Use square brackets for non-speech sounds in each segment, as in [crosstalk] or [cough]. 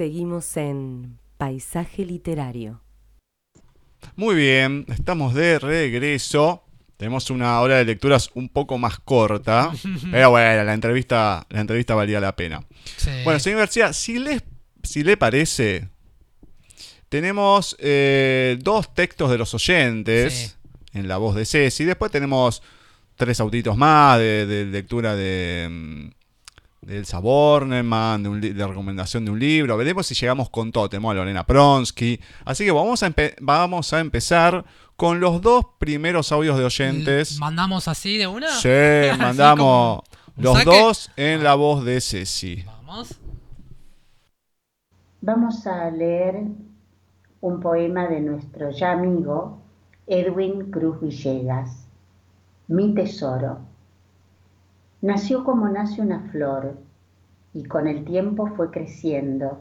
Seguimos en Paisaje Literario. Muy bien, estamos de regreso. Tenemos una hora de lecturas un poco más corta, [laughs] pero bueno, la entrevista, la entrevista valía la pena. Sí. Bueno, señor García, si le, si le parece, tenemos eh, dos textos de los oyentes en la voz de Ceci. Después tenemos tres autitos más de, de lectura de, mm, de Elsa Bornemann, de, un de recomendación de un libro. Veremos si llegamos con todo. Tenemos a Lorena Pronsky. Así que vamos a, vamos a empezar con los dos primeros audios de oyentes. ¿Mandamos así de una? Sí, [laughs] mandamos los saque. dos en la voz de Ceci. Vamos. Vamos a leer un poema de nuestro ya amigo Edwin Cruz Villegas, Mi tesoro. Nació como nace una flor y con el tiempo fue creciendo,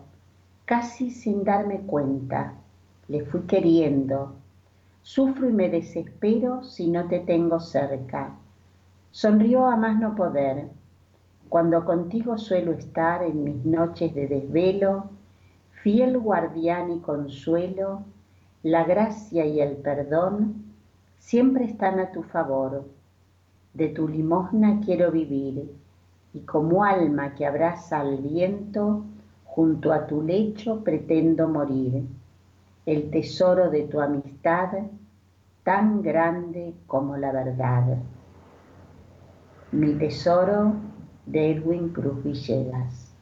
casi sin darme cuenta, le fui queriendo. Sufro y me desespero si no te tengo cerca. Sonrió a más no poder, cuando contigo suelo estar en mis noches de desvelo, fiel guardián y consuelo, la gracia y el perdón siempre están a tu favor. De tu limosna quiero vivir, y como alma que abraza al viento, junto a tu lecho pretendo morir. El tesoro de tu amistad, tan grande como la verdad. Mi tesoro de Edwin Cruz Villegas.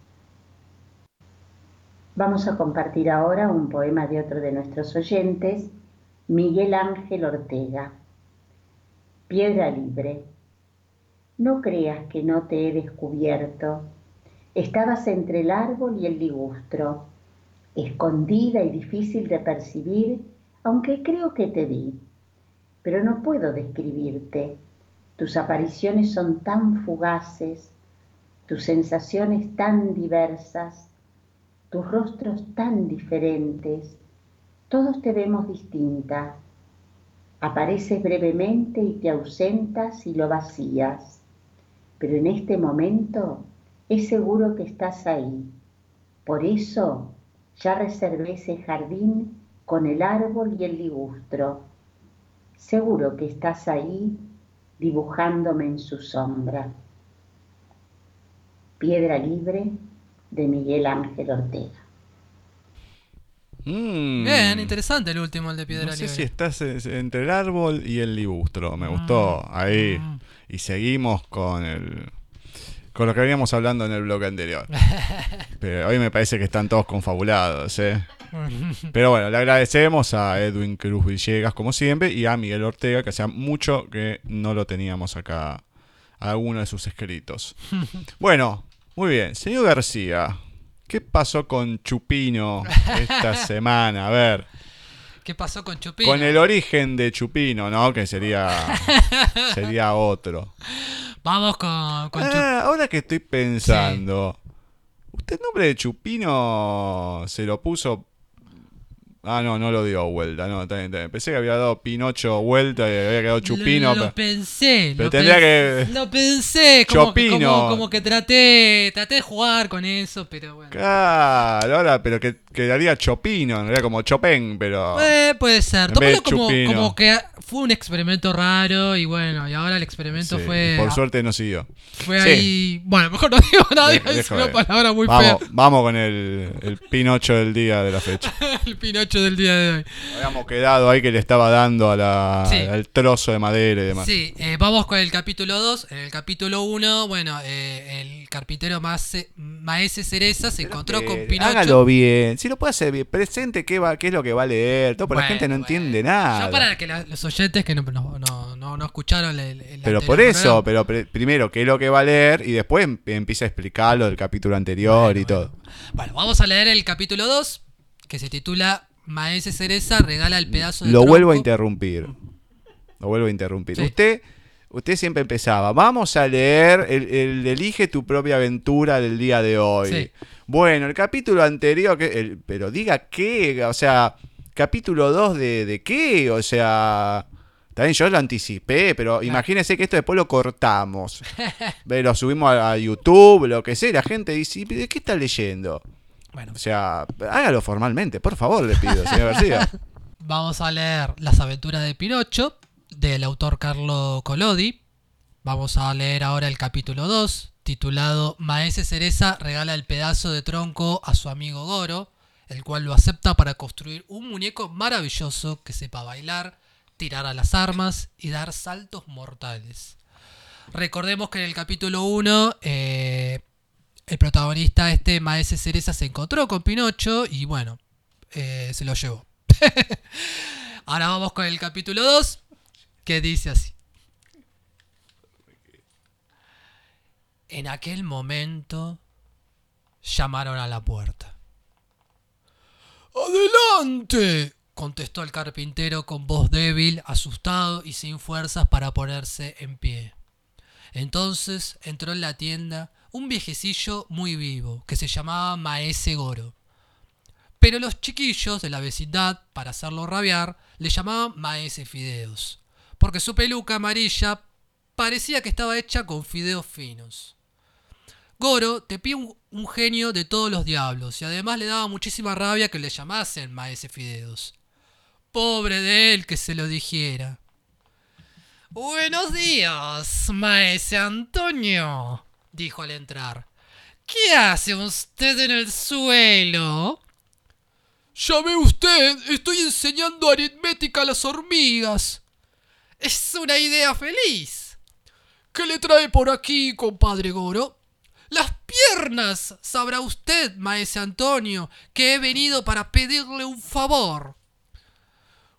Vamos a compartir ahora un poema de otro de nuestros oyentes, Miguel Ángel Ortega. Piedra libre. No creas que no te he descubierto. Estabas entre el árbol y el ligustro, escondida y difícil de percibir, aunque creo que te vi. Pero no puedo describirte. Tus apariciones son tan fugaces, tus sensaciones tan diversas, tus rostros tan diferentes, todos te vemos distinta. Apareces brevemente y te ausentas y lo vacías, pero en este momento es seguro que estás ahí. Por eso ya reservé ese jardín con el árbol y el ligustro. Seguro que estás ahí dibujándome en su sombra. Piedra Libre de Miguel Ángel Ortega. Mm. Bien, interesante el último, el de Piedra No sé Libre. si estás entre el árbol y el libustro. Me gustó. Ahí. Mm. Y seguimos con el. Con lo que veníamos hablando en el blog anterior. [laughs] Pero hoy me parece que están todos confabulados, ¿eh? [laughs] Pero bueno, le agradecemos a Edwin Cruz Villegas, como siempre, y a Miguel Ortega, que hacía mucho que no lo teníamos acá, alguno de sus escritos. [laughs] Bueno, muy bien. Señor García, ¿qué pasó con Chupino esta semana? A ver, ¿Qué pasó con Chupino? con el origen de Chupino, ¿no? Que sería, [laughs] sería otro. Vamos con, con Chupino. Ah, ahora que estoy pensando, ¿usted el nombre de Chupino se lo puso? Ah, no, no lo dio vuelta, no, está bien, está bien. Pensé que había dado Pinocho vuelta y había quedado Chupino. Lo, lo pero- pensé. pero lo tendría pens- que- Lo pensé. Como que, Chopino. como, como que traté, traté de jugar con eso, pero bueno. Claro, ahora, pero que quedaría Chopino, en realidad como Chopin, pero. Eh, puede ser. Tómalo como, que fue un experimento raro y bueno, y ahora el experimento sí, fue. por suerte no siguió. Fue Sí. ahí. Bueno, mejor no digo nada, dejo una palabra muy Vamos, fea. vamos con el, el Pinocho del día de la fecha. [laughs] El Pinocho del día de hoy. Habíamos quedado ahí que le estaba dando a la, Sí. al trozo de madera y demás. Sí, eh, vamos con el capítulo 2. En el capítulo 1, bueno, eh, el carpintero Maese, Maese Cereza se encontró con Pinocho. Hágalo bien. Si lo puede hacer bien, presente qué, va, qué es lo que va a leer. Todo, porque la gente no bueno. entiende nada. Ya para que la- los oyentes que no, no, no, no, no escucharon el, el Pero por eso, programa. pero primero qué es lo que va a leer y después em- empieza a explicar lo del capítulo anterior Bueno, y todo. Bueno, vamos a leer el capítulo 2, que se titula Maese Cereza regala el pedazo de Lo vuelvo a interrumpir. Lo vuelvo a interrumpir. Sí. Usted, usted siempre empezaba. Vamos a leer el, el Elige tu propia aventura del día de hoy. Sí. Bueno, el capítulo anterior, que, el- pero diga qué, o sea, capítulo 2 de, de qué, o sea... También yo lo anticipé, pero imagínense que esto después lo cortamos. [laughs] Lo subimos a, a YouTube, lo que sea, la gente dice, "¿Y ¿de qué está leyendo? Bueno, O sea, hágalo formalmente, por favor, le pido, señor García. [laughs] vamos a leer Las aventuras de Pinocho, del autor Carlo Collodi. Vamos a leer ahora el capítulo 2, titulado Maese Cereza regala el pedazo de tronco a su amigo Goro, el cual lo acepta para construir un muñeco maravilloso que sepa bailar, tirar a las armas y dar saltos mortales. Recordemos que en el capítulo 1 eh, el protagonista, este Maese Cereza, se encontró con Pinocho y bueno, eh, se lo llevó. [laughs] Ahora vamos con el capítulo 2, que dice así. En aquel momento llamaron a la puerta. ¡Adelante! contestó el carpintero con voz débil, asustado y sin fuerzas para ponerse en pie. Entonces entró en la tienda un viejecillo muy vivo, que se llamaba Maese Goro. Pero los chiquillos de la vecindad, para hacerlo rabiar, le llamaban Maese Fideos, porque su peluca amarilla parecía que estaba hecha con fideos finos. Goro te pide un, un genio de todos los diablos y además le daba muchísima rabia que le llamasen Maese Fideos. Pobre de él que se lo dijera. Buenos días, Maese Antonio, dijo al entrar. ¿Qué hace usted en el suelo? Ya ve usted, estoy enseñando aritmética a las hormigas. Es una idea feliz. ¿Qué le trae por aquí, compadre Goro? Las piernas, sabrá usted, maese Antonio, que he venido para pedirle un favor.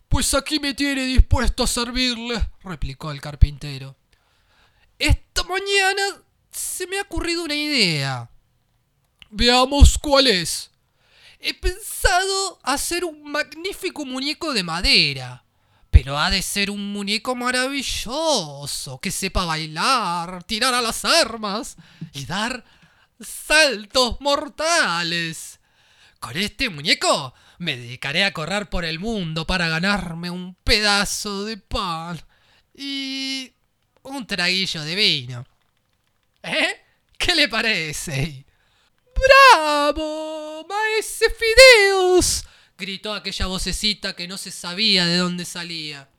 Pues aquí me tiene dispuesto a servirle, replicó el carpintero. Esta mañana se me ha ocurrido una idea. Veamos cuál es. He pensado hacer un magnífico muñeco de madera. Pero ha de ser un muñeco maravilloso, que sepa bailar, tirar a las armas y dar saltos mortales. Con este muñeco me dedicaré a correr por el mundo para ganarme un pedazo de pan y un traguillo de vino. ¿Eh? ¿Qué le parece? ¡Bravo! ¡Maese Fideos! gritó aquella vocecita que no se sabía de dónde salía.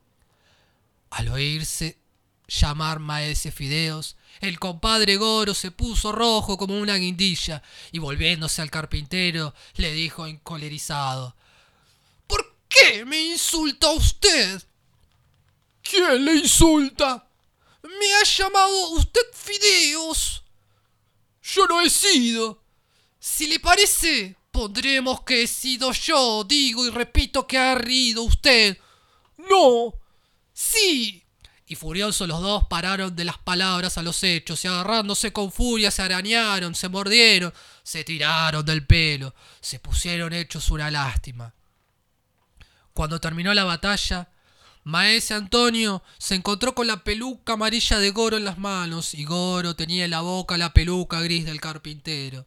Al oírse llamar Maese Fideos, el compadre Goro se puso rojo como una guindilla y volviéndose al carpintero le dijo encolerizado ¿Por qué me insulta usted? ¿Quién le insulta? Me ha llamado usted Fideos. Yo no he sido. Si le parece, pondremos que he sido yo. Digo y repito que ha rido usted. No. Sí. Y furiosos los dos pararon de las palabras a los hechos y agarrándose con furia se arañaron, se mordieron, se tiraron del pelo, se pusieron hechos una lástima. Cuando terminó la batalla, Maese Antonio se encontró con la peluca amarilla de Goro en las manos y Goro tenía en la boca la peluca gris del carpintero.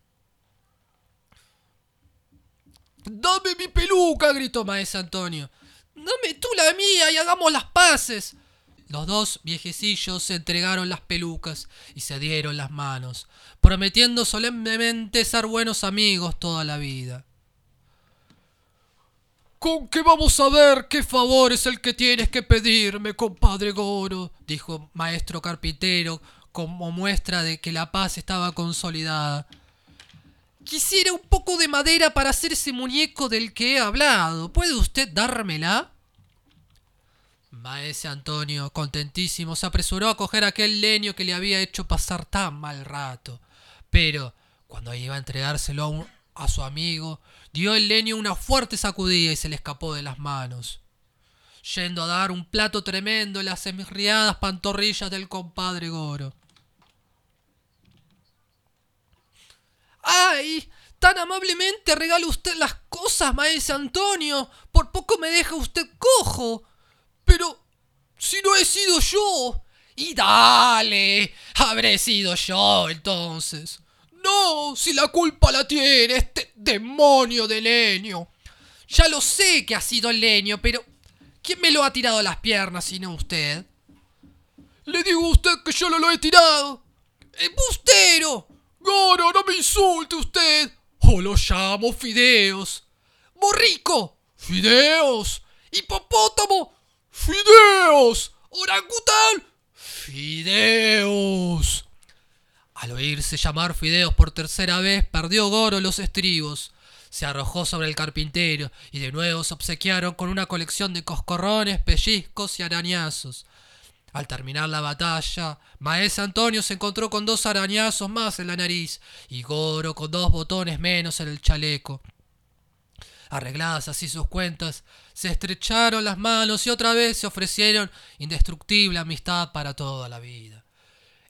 ¡Dame mi peluca! gritó Maese Antonio. ¡Dame tú la mía y hagamos las paces! Los dos viejecillos se entregaron las pelucas y se dieron las manos, prometiendo solemnemente ser buenos amigos toda la vida. ¿Con qué vamos a ver qué favor es el que tienes que pedirme, compadre Goro? dijo maestro carpintero, como muestra de que la paz estaba consolidada. Quisiera un poco de madera para hacer ese muñeco del que he hablado. ¿Puede usted dármela? Maese Antonio, contentísimo, se apresuró a coger aquel leño que le había hecho pasar tan mal rato. Pero, cuando iba a entregárselo a, un- a su amigo, dio el leño una fuerte sacudida y se le escapó de las manos. Yendo a dar un plato tremendo en las enriadas pantorrillas del compadre Goro. ¡Ay! Tan amablemente regala usted las cosas, maese Antonio. Por poco me deja usted cojo. Pero si no he sido yo. Y dale, habré sido yo entonces. No, si la culpa la tiene este demonio de leño. Ya lo sé que ha sido el leño, pero ¿quién me lo ha tirado a las piernas sino usted? Le digo a usted que yo no lo he tirado. ¡Embustero! Goro, no me insulte usted. Yo lo llamo fideos. Borrico, fideos. Hipopótamo, fideos. Orangután, fideos. Al oírse llamar fideos por tercera vez, perdió Goro los estribos. Se arrojó sobre el carpintero y de nuevo se obsequiaron con una colección de coscorrones, pellizcos y arañazos. Al terminar la batalla, Maese Antonio se encontró con dos arañazos más en la nariz y Goro con dos botones menos en el chaleco. Arregladas así sus cuentas, se estrecharon las manos y otra vez se ofrecieron indestructible amistad para toda la vida.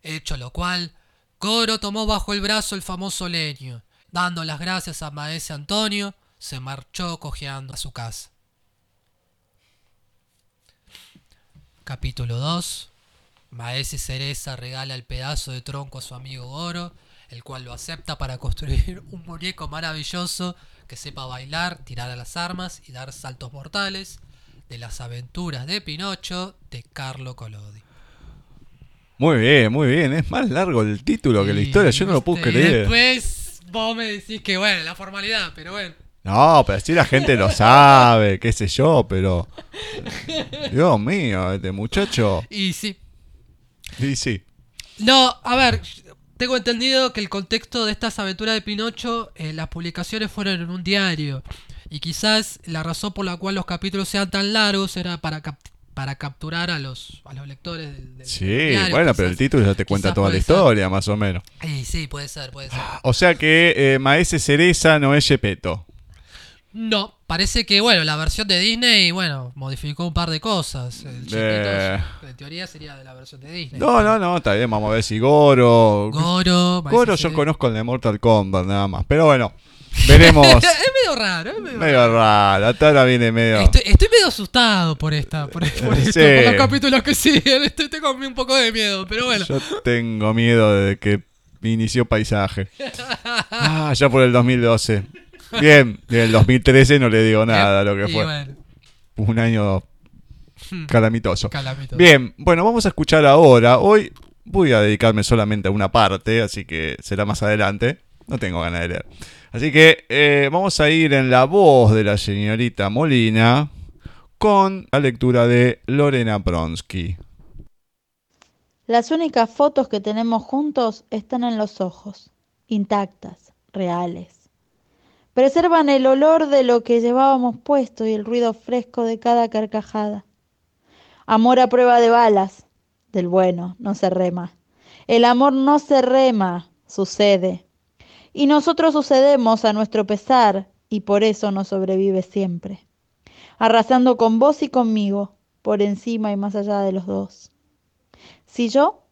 Hecho lo cual, Goro tomó bajo el brazo el famoso leño. Dando las gracias a Maese Antonio, se marchó cojeando a su casa. Capítulo 2. Maese Cereza regala el pedazo de tronco a su amigo Goro, el cual lo acepta para construir un muñeco maravilloso que sepa bailar, tirar a las armas y dar saltos mortales, de las aventuras de Pinocho de Carlo Collodi. Muy bien, muy bien. Es más largo el título que la historia. Yo no lo puedo ¿viste? Y creer. Después vos me decís que bueno, la formalidad, pero bueno. No, pero si la gente lo sabe, qué sé yo, pero. Dios mío, este muchacho. Y sí. Sí, sí. No, a ver, tengo entendido que el contexto de estas aventuras de Pinocho, eh, las publicaciones fueron en un diario. Y quizás la razón por la cual los capítulos sean tan largos era para, cap- para capturar a los, a los lectores del, del Sí, diario, bueno, pero el título ya te cuenta toda la ser. historia, más o menos. Y sí, puede ser, puede ser. [gasps] O sea que eh, Maese Cereza no es Gepetto. No, parece que, bueno, la versión de Disney, bueno, modificó un par de cosas. El Eh. en teoría, sería de la versión de Disney. No, no, no, está bien, vamos a ver si Goro. Goro, Maese Goro yo conozco el de Mortal Kombat nada más. Pero bueno, [laughs] veremos. es medio raro, es medio medio raro, hasta ahora viene medio. Estoy, estoy medio asustado por esta, por, [laughs] por esto, Sí. por los capítulos que siguen. [laughs] Estoy, tengo un poco de miedo, pero bueno. Yo tengo miedo de que inició paisaje. Ah, ya por el 2012. Bien, del 2013 no le digo nada a lo que Y fue. bueno, Un año calamitoso. calamitoso. Bien, bueno, vamos a escuchar ahora. Hoy voy a dedicarme solamente a una parte, así que será más adelante. No tengo ganas de leer. Así que eh, vamos a ir en la voz de la señorita Molina con la lectura de Lorena Pronsky. Las únicas fotos que tenemos juntos están en los ojos, intactas, reales. Preservan el olor de lo que llevábamos puesto y el ruido fresco de cada carcajada. Amor a prueba de balas. Del bueno, no se rema. El amor no se rema, sucede. Y nosotros sucedemos a nuestro pesar y por eso nos sobrevive siempre. Arrasando con vos y conmigo, por encima y más allá de los dos. Si yo,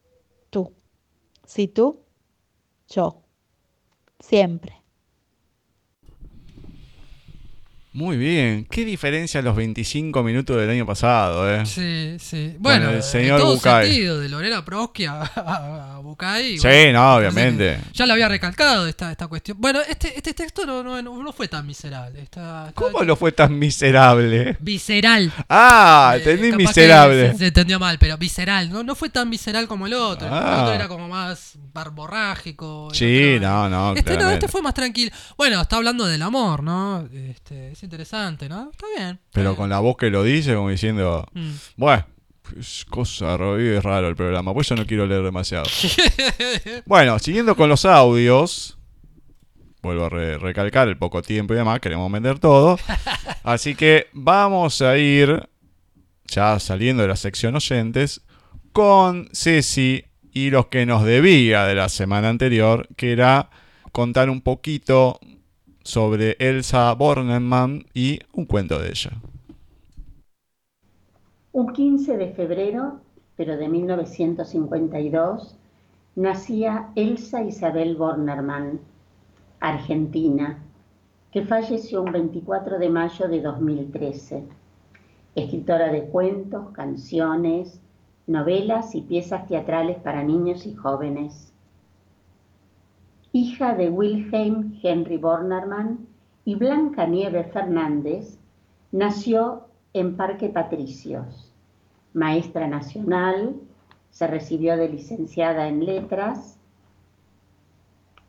tú. Si tú, yo. Siempre. Muy bien, qué diferencia los 25 minutos del año pasado, ¿eh? Sí, sí. Bueno, el en señor todo Bucay. sentido, de Lorena Prosky a, [laughs] a, a Bucay. Sí, bueno, no, obviamente. Ya lo había recalcado esta, esta cuestión. Bueno, este, este texto no, no, no fue tan miserable. Está, está- ¿Cómo lo fue tan miserable? Visceral. Ah, Eh, entendí miserable. Se, se entendió mal, pero visceral. No, no fue tan visceral como el otro. El Ah. otro era como más barborrágico. Sí, no, no, Este no, este fue más tranquilo. Bueno, está hablando del amor, ¿no? Este, es interesante, ¿no? Está bien. Pero bien. con la voz que lo dice, como diciendo, Mm. bueno, es cosa raro, y es raro el programa, por eso no quiero leer demasiado. [laughs] bueno, siguiendo con los audios, vuelvo a re- recalcar el poco tiempo y demás, queremos vender todo. [laughs] Así que vamos a ir, ya saliendo de la sección oyentes, con Ceci y los que nos debía de la semana anterior, que era contar un poquito sobre Elsa Bornemann y un cuento de ella. Un 15 de febrero, pero de 1952, nacía Elsa Isabel Bornerman, argentina, que falleció un 24 de mayo de 2013. Escritora de cuentos, canciones, novelas y piezas teatrales para niños y jóvenes. Hija de Wilhelm Henry Bornerman y Blanca Nieve Fernández, nació en Parque Patricios. Maestra nacional, se recibió de licenciada en letras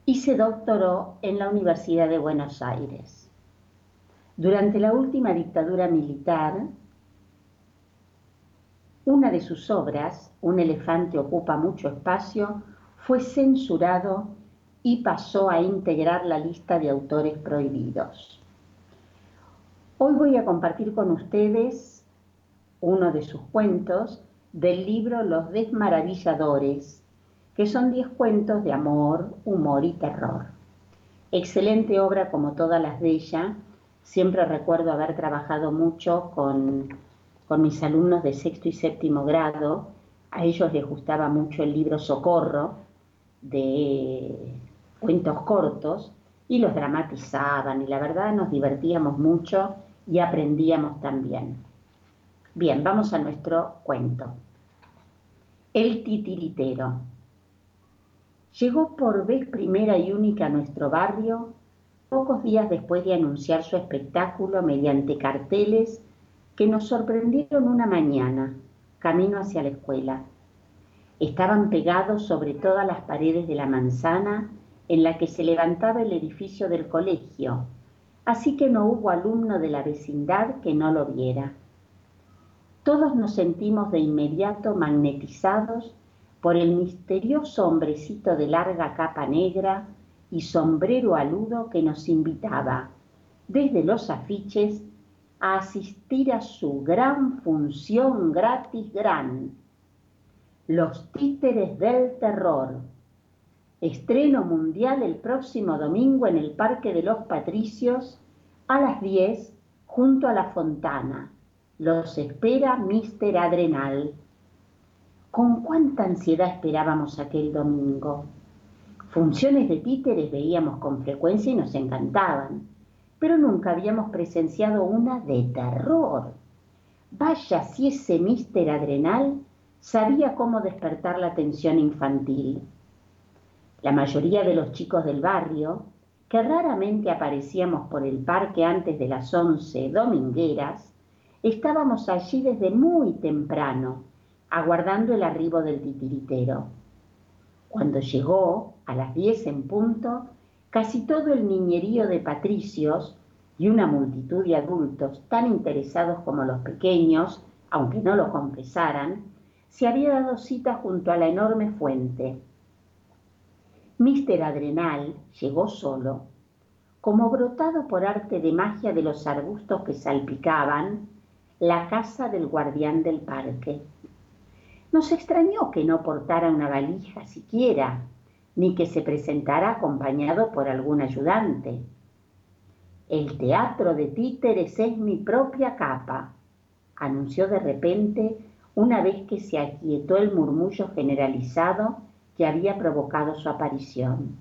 y se doctoró en la Universidad de Buenos Aires. Durante la última dictadura militar, una de sus obras, Un elefante ocupa mucho espacio, fue censurado y pasó a integrar la lista de autores prohibidos. Hoy voy a compartir con ustedes uno de sus cuentos del libro Los Desmaravilladores, que son diez cuentos de amor, humor y terror. Excelente obra como todas las de ella. Siempre recuerdo haber trabajado mucho con, con mis alumnos de sexto y séptimo grado. A ellos les gustaba mucho el libro Socorro de cuentos cortos y los dramatizaban y la verdad nos divertíamos mucho y aprendíamos también. Bien, vamos a nuestro cuento. El titiritero. Llegó por vez primera y única a nuestro barrio pocos días después de anunciar su espectáculo mediante carteles que nos sorprendieron una mañana, camino hacia la escuela. Estaban pegados sobre todas las paredes de la manzana en la que se levantaba el edificio del colegio, así que no hubo alumno de la vecindad que no lo viera. Todos nos sentimos de inmediato magnetizados por el misterioso hombrecito de larga capa negra y sombrero aludo que nos invitaba, desde los afiches, a asistir a su gran función gratis gran, Los títeres del terror, Estreno mundial el próximo domingo en el Parque de los Patricios a las 10 junto a la fontana. Los espera Mister Adrenal. Con cuánta ansiedad esperábamos aquel domingo. Funciones de títeres veíamos con frecuencia y nos encantaban, pero nunca habíamos presenciado una de terror. Vaya si ese Mister Adrenal sabía cómo despertar la atención infantil. La mayoría de los chicos del barrio, que raramente aparecíamos por el parque antes de las once domingueras, estábamos allí desde muy temprano, aguardando el arribo del titiritero. Cuando llegó, a las diez en punto, casi todo el niñerío de patricios y una multitud de adultos tan interesados como los pequeños, aunque no lo confesaran, se había dado cita junto a la enorme fuente Mister Adrenal llegó solo, como brotado por arte de magia de los arbustos que salpicaban la casa del guardián del parque. Nos extrañó que no portara una valija siquiera, ni que se presentara acompañado por algún ayudante. El teatro de títeres es mi propia capa, anunció de repente una vez que se aquietó el murmullo generalizado que había provocado su aparición.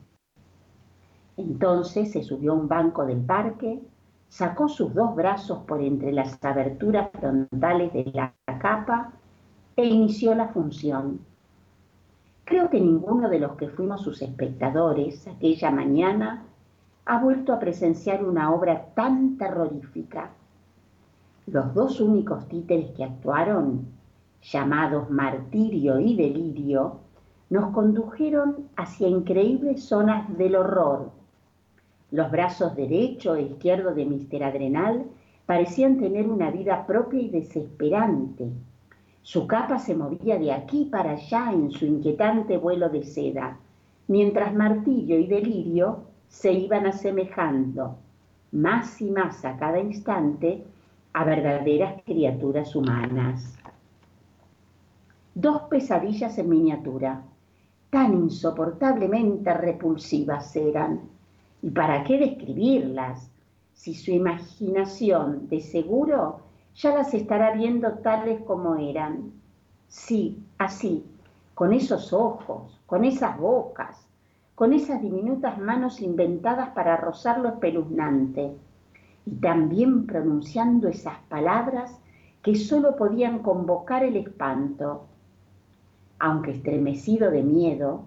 Entonces se subió a un banco del parque, sacó sus dos brazos por entre las aberturas frontales de la capa e inició la función. Creo que ninguno de los que fuimos sus espectadores aquella mañana ha vuelto a presenciar una obra tan terrorífica. Los dos únicos títeres que actuaron, llamados Martirio y Delirio, nos condujeron hacia increíbles zonas del horror. Los brazos derecho e izquierdo de Mr. Adrenal parecían tener una vida propia y desesperante. Su capa se movía de aquí para allá en su inquietante vuelo de seda, mientras martillo y delirio se iban asemejando, más y más a cada instante, a verdaderas criaturas humanas. Dos pesadillas en miniatura, tan insoportablemente repulsivas eran. ¿Y para qué describirlas? Si su imaginación, de seguro, ya las estará viendo tales como eran. Sí, así, con esos ojos, con esas bocas, con esas diminutas manos inventadas para rozar lo espeluznante, y también pronunciando esas palabras que sólo podían convocar el espanto aunque estremecido de miedo,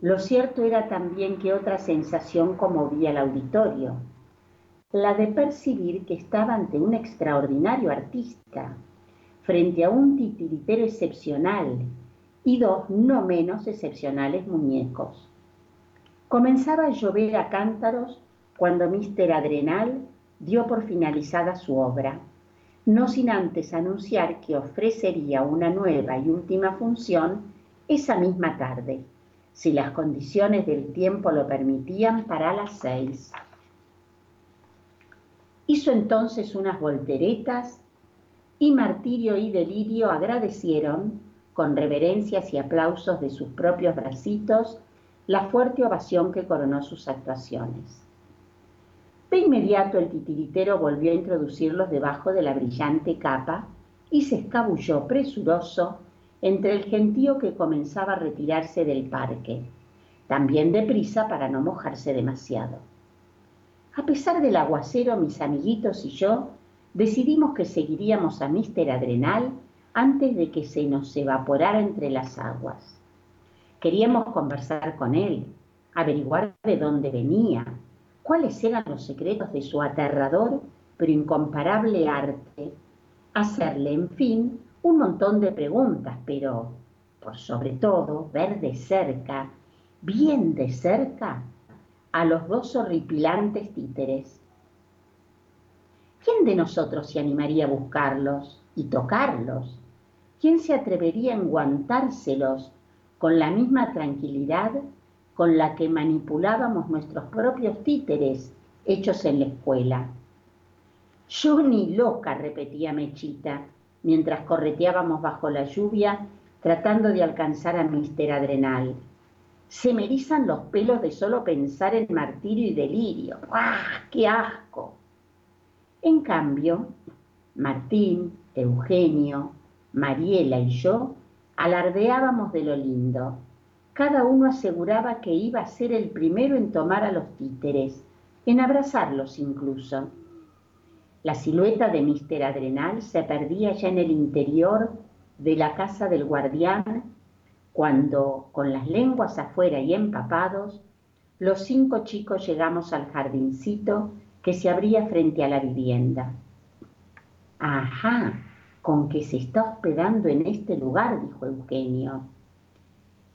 lo cierto era también que otra sensación conmovía al auditorio, la de percibir que estaba ante un extraordinario artista, frente a un titiritero excepcional y dos no menos excepcionales muñecos. Comenzaba a llover a cántaros cuando Mr. Adrenal dio por finalizada su obra, no sin antes anunciar que ofrecería una nueva y última función esa misma tarde, si las condiciones del tiempo lo permitían, para las seis. Hizo entonces unas volteretas y Martirio y Delirio agradecieron, con reverencias y aplausos de sus propios bracitos, la fuerte ovación que coronó sus actuaciones. De inmediato el titiritero volvió a introducirlos debajo de la brillante capa y se escabulló presuroso entre el gentío que comenzaba a retirarse del parque, también deprisa para no mojarse demasiado. A pesar del aguacero, mis amiguitos y yo decidimos que seguiríamos a Mr. Adrenal antes de que se nos evaporara entre las aguas. Queríamos conversar con él, averiguar de dónde venía, cuáles eran los secretos de su aterrador pero incomparable arte, hacerle, en fin, un montón de preguntas, pero, por sobre todo, ver de cerca, bien de cerca, a los dos horripilantes títeres. ¿Quién de nosotros se animaría a buscarlos y tocarlos? ¿Quién se atrevería a enguantárselos con la misma tranquilidad con la que manipulábamos nuestros propios títeres hechos en la escuela. Yo ni loca, repetía Mechita, mientras correteábamos bajo la lluvia tratando de alcanzar a Mister Adrenal. Se me erizan los pelos de solo pensar en martirio y delirio. ¡Ah, qué asco! En cambio, Martín, Eugenio, Mariela y yo alardeábamos de lo lindo. Cada uno aseguraba que iba a ser el primero en tomar a los títeres, en abrazarlos incluso. La silueta de Mister Adrenal se perdía ya en el interior de la casa del guardián cuando, con las lenguas afuera y empapados, los cinco chicos llegamos al jardincito que se abría frente a la vivienda. Ajá, con que se está hospedando en este lugar, dijo Eugenio.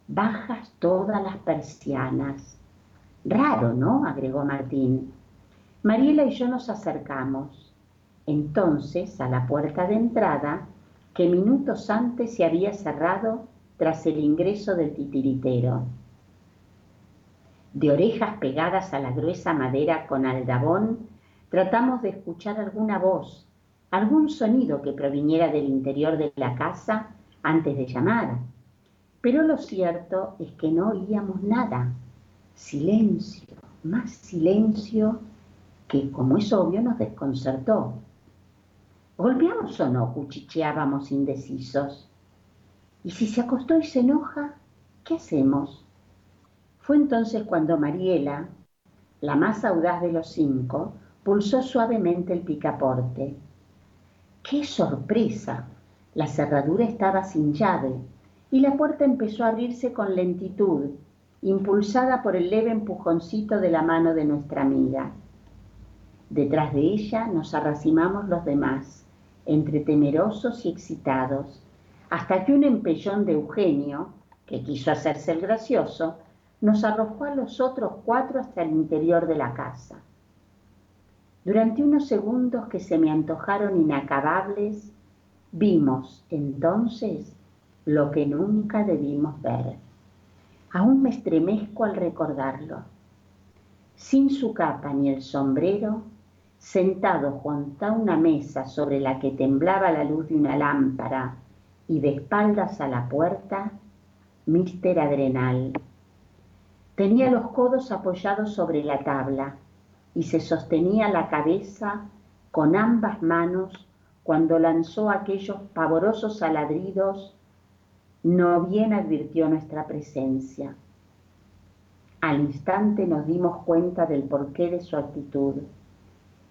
Bajas todas las persianas. Raro, ¿no? agregó Martín. Mariela y yo nos acercamos. Entonces, a la puerta de entrada, que minutos antes se había cerrado tras el ingreso del titiritero. De orejas pegadas a la gruesa madera con aldabón, tratamos de escuchar alguna voz, algún sonido que proviniera del interior de la casa antes de llamar. Pero lo cierto es que no oíamos nada. Silencio, más silencio que, como es obvio, nos desconcertó. ¿Golpeamos o no? cuchicheábamos indecisos. ¿Y si se acostó y se enoja? ¿Qué hacemos? Fue entonces cuando Mariela, la más audaz de los cinco, pulsó suavemente el picaporte ¡Qué sorpresa! La cerradura estaba sin llave y la puerta empezó a abrirse con lentitud, impulsada por el leve empujoncito de la mano de nuestra amiga. Detrás de ella nos arracimamos los demás, entre temerosos y excitados, hasta que un empellón de Eugenio, que quiso hacerse el gracioso, nos arrojó a los otros cuatro hasta el interior de la casa. Durante unos segundos que se me antojaron inacabables, vimos entonces lo que nunca debimos ver. Aún me estremezco al recordarlo. Sin su capa ni el sombrero, sentado junto a una mesa sobre la que temblaba la luz de una lámpara y de espaldas a la puerta, Mister Adrenal. Tenía los codos apoyados sobre la tabla y se sostenía la cabeza con ambas manos cuando lanzó aquellos pavorosos aladridos, no bien advirtió nuestra presencia. Al instante nos dimos cuenta del porqué de su actitud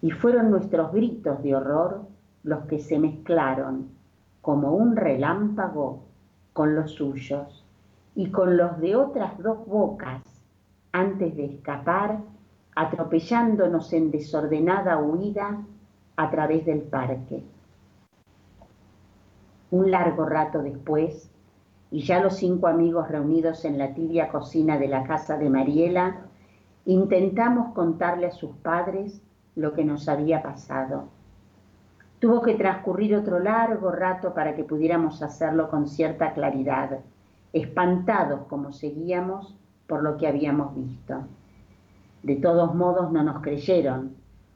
y fueron nuestros gritos de horror los que se mezclaron como un relámpago con los suyos y con los de otras dos bocas antes de escapar atropellándonos en desordenada huida a través del parque. Un largo rato después, y ya los cinco amigos reunidos en la tibia cocina de la casa de Mariela, intentamos contarle a sus padres lo que nos había pasado. Tuvo que transcurrir otro largo rato para que pudiéramos hacerlo con cierta claridad, espantados como seguíamos por lo que habíamos visto. De todos modos no nos creyeron,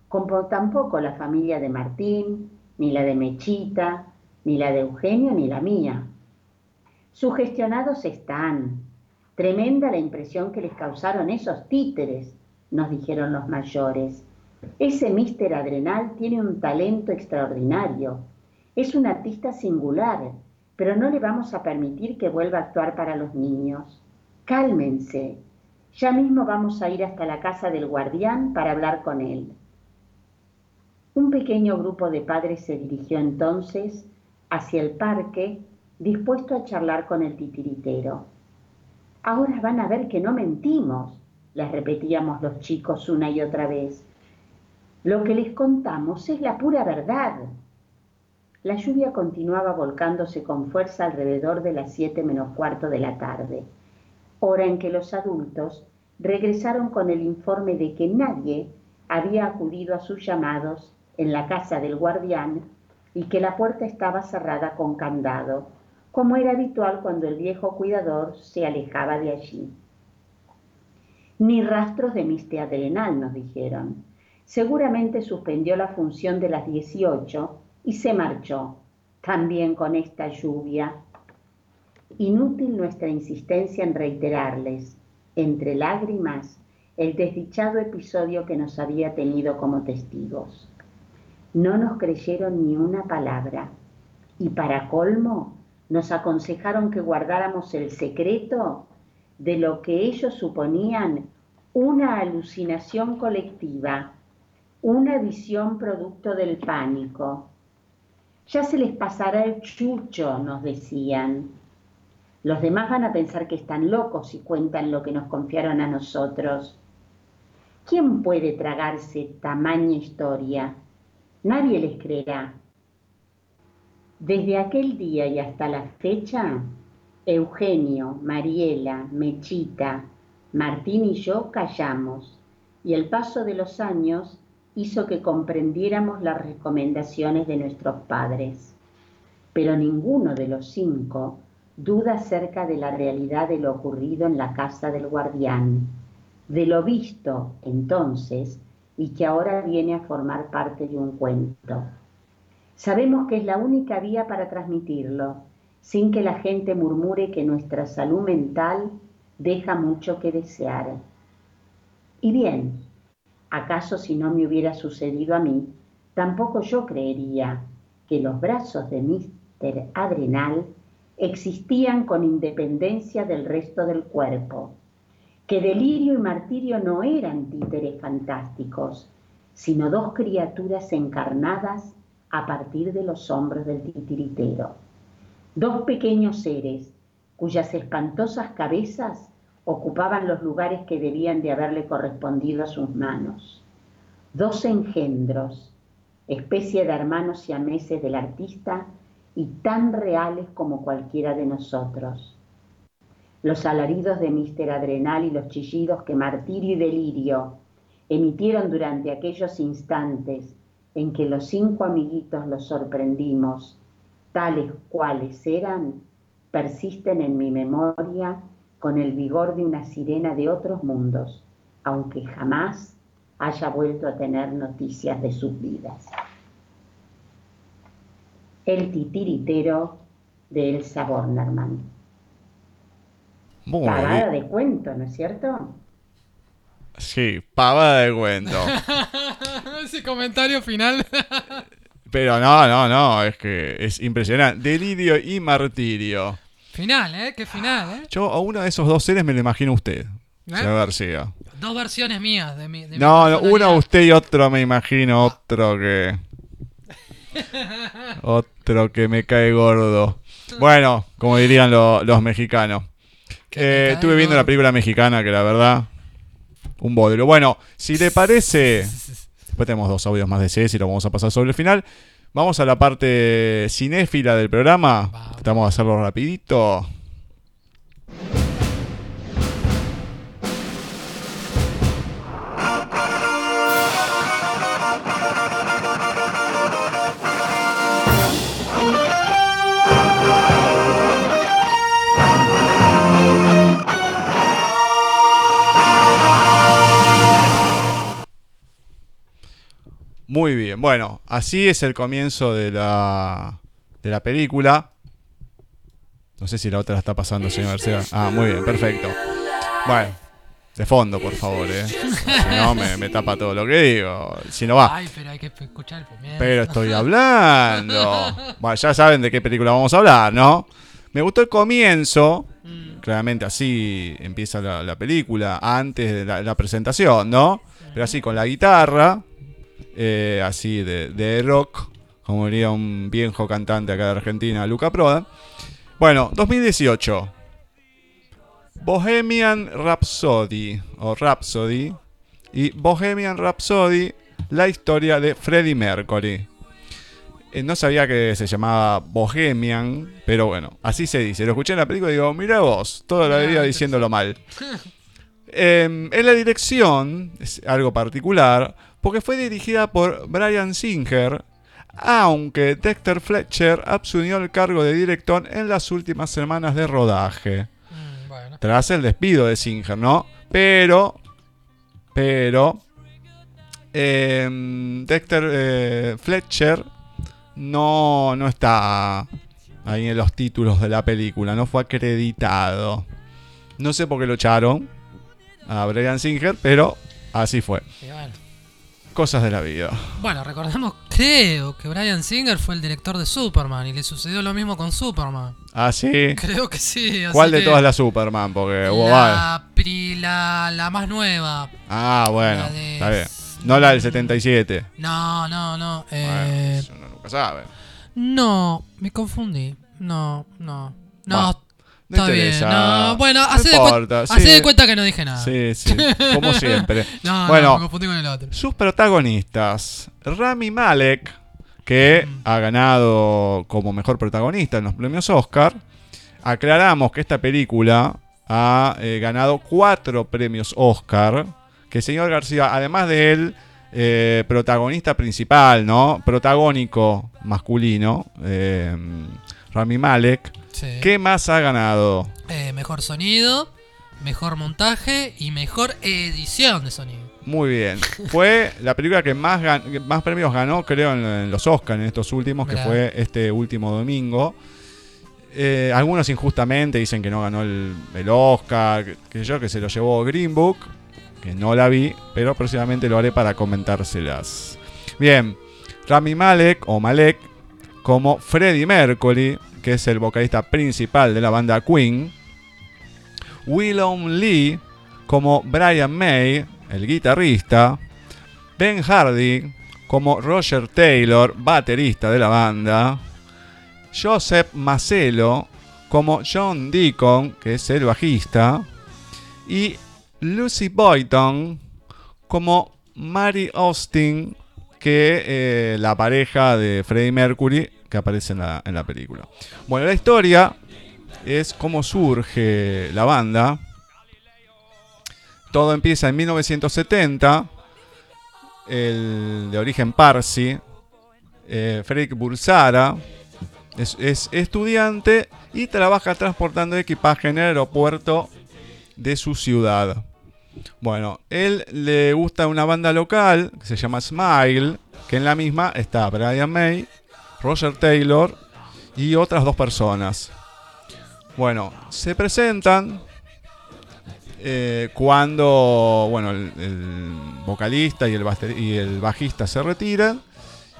como tampoco la familia de Martín, ni la de Mechita, ni la de Eugenio, ni la mía. Sugestionados están. Tremenda la impresión que les causaron esos títeres, nos dijeron los mayores. Ese Mister Adrenal tiene un talento extraordinario. Es un artista singular, pero no le vamos a permitir que vuelva a actuar para los niños. Cálmense. Ya mismo vamos a ir hasta la casa del guardián para hablar con él. Un pequeño grupo de padres se dirigió entonces hacia el parque dispuesto a charlar con el titiritero. Ahora van a ver que no mentimos, les repetíamos los chicos una y otra vez. Lo que les contamos es la pura verdad. La lluvia continuaba volcándose con fuerza alrededor de las siete menos cuarto de la tarde, hora en que los adultos regresaron con el informe de que nadie había acudido a sus llamados en la casa del guardián y que la puerta estaba cerrada con candado, como era habitual cuando el viejo cuidador se alejaba de allí. Ni rastros de Miste Adrenal, nos dijeron. Seguramente suspendió la función de las 18 y se marchó, también con esta lluvia. Inútil nuestra insistencia en reiterarles, entre lágrimas, el desdichado episodio que nos había tenido como testigos. No nos creyeron ni una palabra y para colmo nos aconsejaron que guardáramos el secreto de lo que ellos suponían una alucinación colectiva, una visión producto del pánico, ya se les pasará el chucho, nos decían. Los demás van a pensar que están locos si cuentan lo que nos confiaron a nosotros. ¿Quién puede tragarse tamaña historia? Nadie les creerá. Desde aquel día y hasta la fecha, Eugenio, Mariela, Mechita, Martín y yo callamos, y el paso de los años hizo que comprendiéramos las recomendaciones de nuestros padres. Pero ninguno de los cinco duda acerca de la realidad de lo ocurrido en la casa del guardián, de lo visto entonces y que ahora viene a formar parte de un cuento. Sabemos que es la única vía para transmitirlo, sin que la gente murmure que nuestra salud mental deja mucho que desear. Y bien, ¿Acaso si no me hubiera sucedido a mí, tampoco yo creería que los brazos de Mr. Adrenal existían con independencia del resto del cuerpo, que delirio y martirio no eran títeres fantásticos, sino dos criaturas encarnadas a partir de los hombros del titiritero, dos pequeños seres cuyas espantosas cabezas ocupaban los lugares que debían de haberle correspondido a sus manos. Dos engendros, especie de hermanos siameses del artista y tan reales como cualquiera de nosotros. Los alaridos de Mister Adrenal y los chillidos que martirio y delirio emitieron durante aquellos instantes en que los cinco amiguitos los sorprendimos, tales cuales eran, persisten en mi memoria con el vigor de una sirena de otros mundos, aunque jamás haya vuelto a tener noticias de sus vidas. El titiritero de Elsa Bornerman. pavada de cuento, ¿no es cierto? Sí, pavada de cuento. [laughs] Ese comentario final. Pero no, no, no, es que es impresionante. Delirio y martirio. Final, ¿eh? Qué final, ¿eh? Yo a uno de esos dos seres me lo imagino usted. ¿Eh? García. Dos versiones mías de mi. no, no uno usted y otro me imagino, otro que. [laughs] otro que me cae gordo. Bueno, como dirían los mexicanos. Eh, estuve viendo la película mexicana que la verdad. Un bodrio. Bueno, si le parece. [laughs] Después tenemos dos audios más de Ceci y lo vamos a pasar sobre el final. Vamos a la parte cinéfila del programa. Tratamos de hacerlo rapidito. Muy bien, bueno, así es el comienzo de la, de la película. No sé si la otra la está pasando, señor García. Ah, muy bien, perfecto. Bueno, de fondo, por favor, ¿eh? Si no, me, me tapa todo lo que digo. Si no va. Ay, pero hay que escuchar el comienzo. Pero estoy hablando. Bueno, ya saben de qué película vamos a hablar, ¿no? Me gustó el comienzo. Mm, Claramente así empieza la, la película, antes de la, la presentación, ¿no? Pero así con la guitarra, eh, así de, de rock, como diría un viejo cantante acá de Argentina, Luca Prodan. Bueno, 2018. Bohemian Rhapsody, o Rhapsody, y Bohemian Rhapsody, la historia de Freddie Mercury. Eh, no sabía que se llamaba Bohemian, pero bueno, así se dice. Lo escuché en la película y digo, mira vos, toda la vida diciéndolo mal. Em, en la dirección, es algo particular, porque fue dirigida por Brian Singer, aunque Dexter Fletcher asumió el cargo de director en las últimas semanas de rodaje mm, bueno. tras el despido de Singer, ¿no? Pero, pero, em, Dexter eh, Fletcher no, no está ahí en los títulos de la película, no fue acreditado. No sé por qué lo echaron a Brian Singer, pero así fue. Y bueno. Cosas de la vida. Bueno, recordemos, creo que Brian Singer fue el director de Superman y le sucedió lo mismo con Superman. Ah, sí. Creo que sí. así ¿Cuál de que todas las Superman? Porque hubo la, pri- la, la más nueva. Ah, bueno, la de- está bien. No la del 77. No, no, no. Bueno, Eh, eso uno nunca sabe. no, me confundí. No, no. No, Bah, no está bien. No, bueno, No hacé, de, importa, hacé sí. de cuenta que no dije nada. Sí, sí, como [laughs] siempre. No, Bueno. no, me confundí con el otro. Sus protagonistas. Rami Malek, que Mm. ha ganado como mejor protagonista en los premios Oscar. Aclaramos que esta película ha eh, ganado cuatro premios Oscar. Que el señor García, además de él, eh, protagonista principal, ¿no? Protagónico masculino, eh, Rami Malek. Sí. ¿Qué más ha ganado? Eh, mejor sonido, mejor montaje y mejor edición de sonido. Muy bien. Fue la película que más, que más premios ganó, creo, en, en los Oscars, en estos últimos, que fue este último domingo. Eh, algunos injustamente dicen que no ganó el, el Oscar, que, que yo que se lo llevó Green Book, que no la vi, pero próximamente lo haré para comentárselas. Bien, Rami Malek o Malek como Freddie Mercury, que es el vocalista principal de la banda Queen. Willem Lee como Brian May, el guitarrista. Ben Hardy como Roger Taylor, baterista de la banda. Joseph Macelo como John Deacon, que es el bajista. Y Lucy Boyton como Mary Austin, que eh, la pareja de Freddie Mercury que aparece en la, en la película. Bueno, la historia es cómo surge la banda. Todo empieza en 1970. El de origen parsi, eh, Fredrik Bursara, es, es estudiante y trabaja transportando equipaje en el aeropuerto de su ciudad. Bueno, él le gusta una banda local que se llama Smile, que en la misma está Brian May, Roger Taylor y otras dos personas. Bueno, se presentan eh, cuando bueno, el, vocalista y el, bajista se retiran.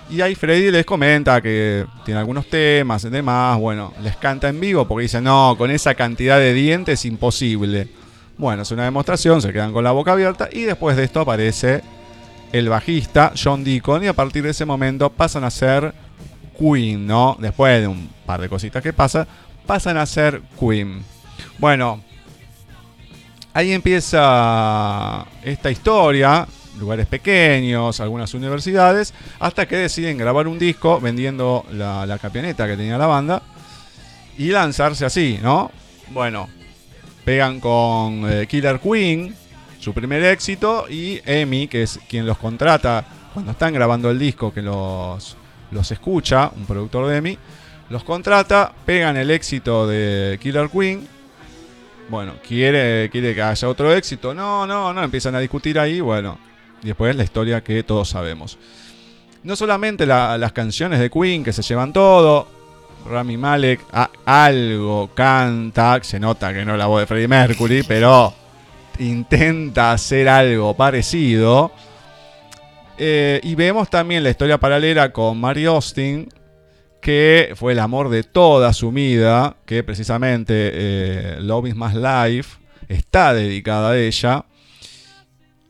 Y ahí Freddy les comenta que tiene algunos temas y demás. Bueno, les canta en vivo porque dicen, no, con esa cantidad de dientes imposible. Bueno, es una demostración, se quedan con la boca abierta y después de esto aparece el bajista John Deacon y a partir de ese momento pasan a ser Queen, ¿no? Después de un par de cositas que pasan, pasan a ser Queen. Bueno, ahí empieza esta historia, lugares pequeños, algunas universidades, hasta que deciden grabar un disco vendiendo la, la camioneta que tenía la banda y lanzarse así, ¿no? Bueno, pegan con eh, Killer Queen, su primer éxito, y Emi, que es quien los contrata cuando están grabando el disco, que los, los escucha, un productor de Emi, los contrata, pegan el éxito de Killer Queen. Bueno, quiere, quiere que haya otro éxito. No, no, no, empiezan a discutir ahí, bueno. Y después la historia que todos sabemos. No solamente la- las canciones de Queen que se llevan todo. Rami Malek a- algo canta, se nota que no es la voz de Freddie Mercury, pero intenta hacer algo parecido. Eh, y vemos también la historia paralela con Mary Austin, que fue el amor de toda su vida, que precisamente eh, Love is My Life está dedicada a ella.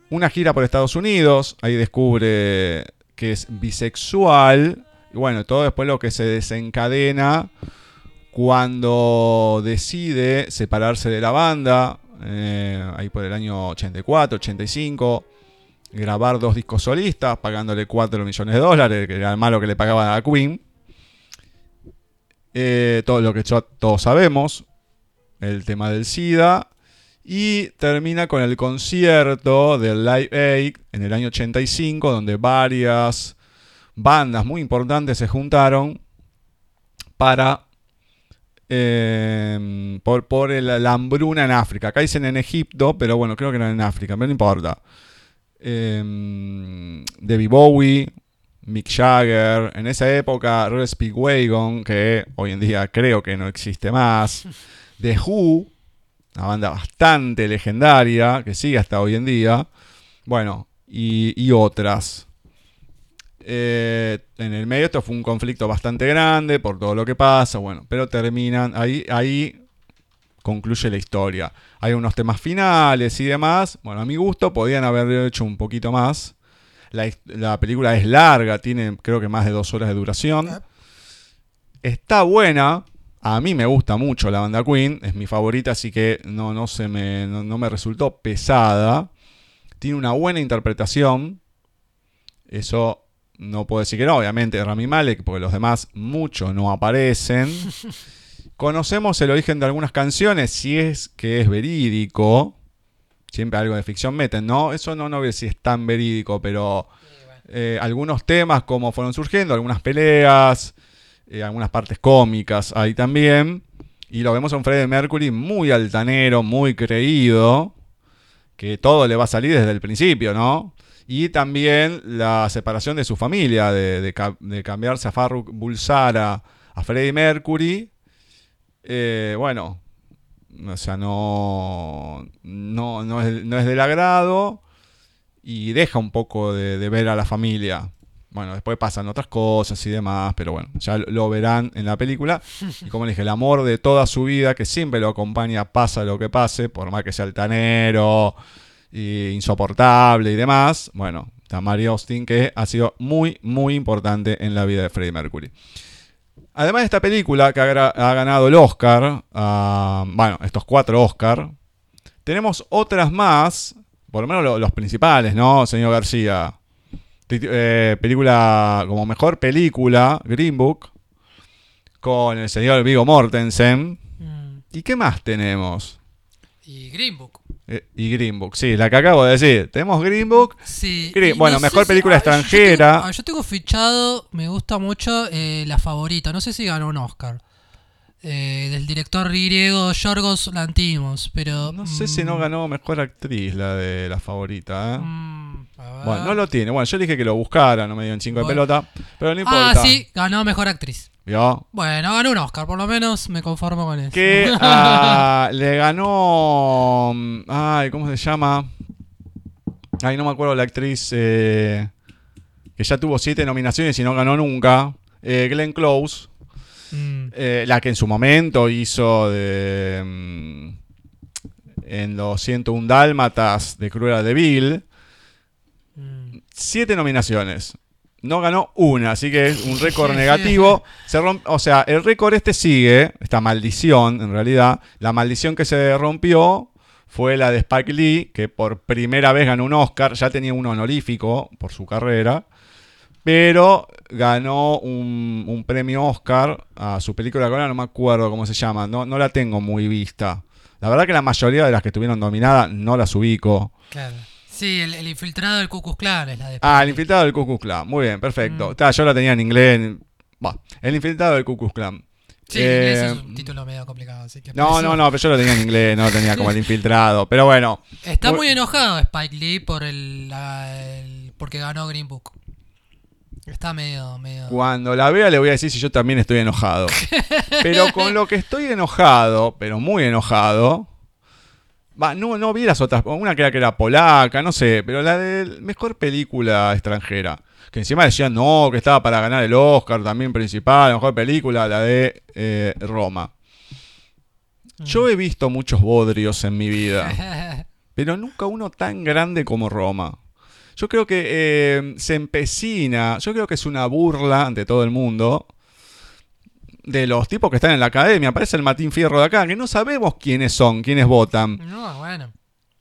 Una gira por Estados Unidos, ahí descubre que es bisexual. Y bueno, todo después lo que se desencadena cuando decide separarse de la banda, eh, ahí por el año 84, 85, grabar dos discos solistas, pagándole 4 millones de dólares, que era el malo que le pagaban a Queen. Eh, todo lo que todos sabemos, el tema del SIDA. Y termina con el concierto del Live Aid en el año 85, donde varias bandas muy importantes se juntaron para eh, por, por el- la hambruna en África. Acá dicen en Egipto, pero bueno, creo que no en África, pero no importa. Eh, David Bowie, Mick Jagger, en esa época Red Speedwagon, que hoy en día creo que no existe más. [laughs] The Who, una banda bastante legendaria, que sigue hasta hoy en día. Bueno, y, y otras. Eh, en el medio esto fue un conflicto bastante grande por todo lo que pasa, bueno, pero terminan, ahí, ahí concluye la historia. Hay unos temas finales y demás. Bueno, a mi gusto podían haber hecho un poquito más. La, película es larga, tiene creo que más de dos horas de duración. Está buena. A mí me gusta mucho la banda Queen, es mi favorita, así que no, no, se me, no, no me resultó pesada. Tiene una buena interpretación. Eso no puedo decir que no, obviamente Rami Malek, porque los demás muchos no aparecen. [laughs] Conocemos el origen de algunas canciones, si es que es verídico. Siempre algo de ficción meten, ¿no? Eso no, no sé si es tan verídico, pero eh, algunos temas, como fueron surgiendo, algunas peleas, eh, algunas partes cómicas ahí también. Y lo vemos a un Freddie Mercury muy altanero, muy creído, que todo le va a salir desde el principio, ¿no? Y también la separación de su familia, de, de cambiarse a Farruk Bulsara a Freddie Mercury. Eh, bueno, o sea, no, no, no, es, del agrado y deja un poco de, ver a la familia. Bueno, después pasan otras cosas y demás, pero bueno, ya lo- verán en la película. Y como les dije, el amor de toda su vida, que siempre lo acompaña, pasa lo que pase, por más que sea altanero, y insoportable y demás. Bueno, está Mary Austin, que ha sido muy, muy importante en la vida de Freddie Mercury. Además de esta película que ha, ganado el Oscar, ah, bueno, estos cuatro Oscar, tenemos otras más, por lo menos lo- los principales, ¿no, señor García? Eh, película como mejor película, Green Book, con el señor Vigo Mortensen. Mm, ¿Y qué más tenemos? Y Green Book. Eh, y Green Book, sí, la que acabo de decir. Tenemos Green Book. Sí. Green- bueno, mejor película ah, yo tengo- extranjera. Yo tengo, fichado, me gusta mucho eh, La Favorita. No sé si ganó un Oscar. Eh, del director griego Yorgos Lantimos, pero... No sé si no mm, ganó mejor actriz la de la favorita. ¿eh? mm. Bueno, no lo tiene. Bueno, yo dije que lo buscara, no me dio un chingo de Bueno. pelota. Pero no importa. Ah, sí, ganó Mejor Actriz. ¿Vio? Bueno, ganó un Oscar, por lo menos me conformo con eso. Que [laughs] ah, le ganó. mm, Ay, ¿cómo se llama? Ay, no me acuerdo la actriz. eh, que ya tuvo siete nominaciones y no ganó nunca. Eh, Glenn Close. Mm, Eh, la que en su momento hizo de. mm, en los 101 Dálmatas de Cruella de Vil. mm. Siete nominaciones. No ganó una, así que es un récord [laughs] negativo. Se romp- o sea, el récord este sigue, esta maldición en realidad. La maldición que se rompió fue la de Spike Lee, que por primera vez ganó un Oscar. Ya tenía un honorífico por su carrera. Pero ganó un, un premio Oscar a su película coreana, no me acuerdo cómo se llama, no, no la tengo muy vista. La verdad que la mayoría de las que estuvieron nominadas no las ubico. Claro. Sí, el, el infiltrado del Ku Klux Klan es la de... Ah, el infiltrado del Ku Klux Klan. Muy bien, perfecto. Mm. Ta, yo la tenía en inglés. Bah, el infiltrado del Ku Klux Klan. Sí, en inglés Eh, es un título medio complicado, así que... por No, no, no, pero yo lo tenía en inglés, no lo tenía como el infiltrado. Pero bueno, Está muy enojado Spike Lee por el- porque ganó Green Book. Está medio, medio. Cuando la vea le voy a decir si yo también estoy enojado. [laughs] Pero con lo que estoy enojado, pero muy enojado. Va, no, no vi las otras. Una que era, que era polaca, no sé. Pero la de mejor película extranjera. Que encima decían no, que estaba para ganar el Oscar también principal, la mejor película, la de eh, Roma. Yo he visto muchos bodrios en mi vida. [laughs] pero nunca uno tan grande como Roma. Yo creo que eh, se empecina, yo creo que es una burla ante todo el mundo de los tipos que están en la academia. Aparece el Martín Fierro de acá, que no sabemos quiénes son, quiénes votan. No, bueno.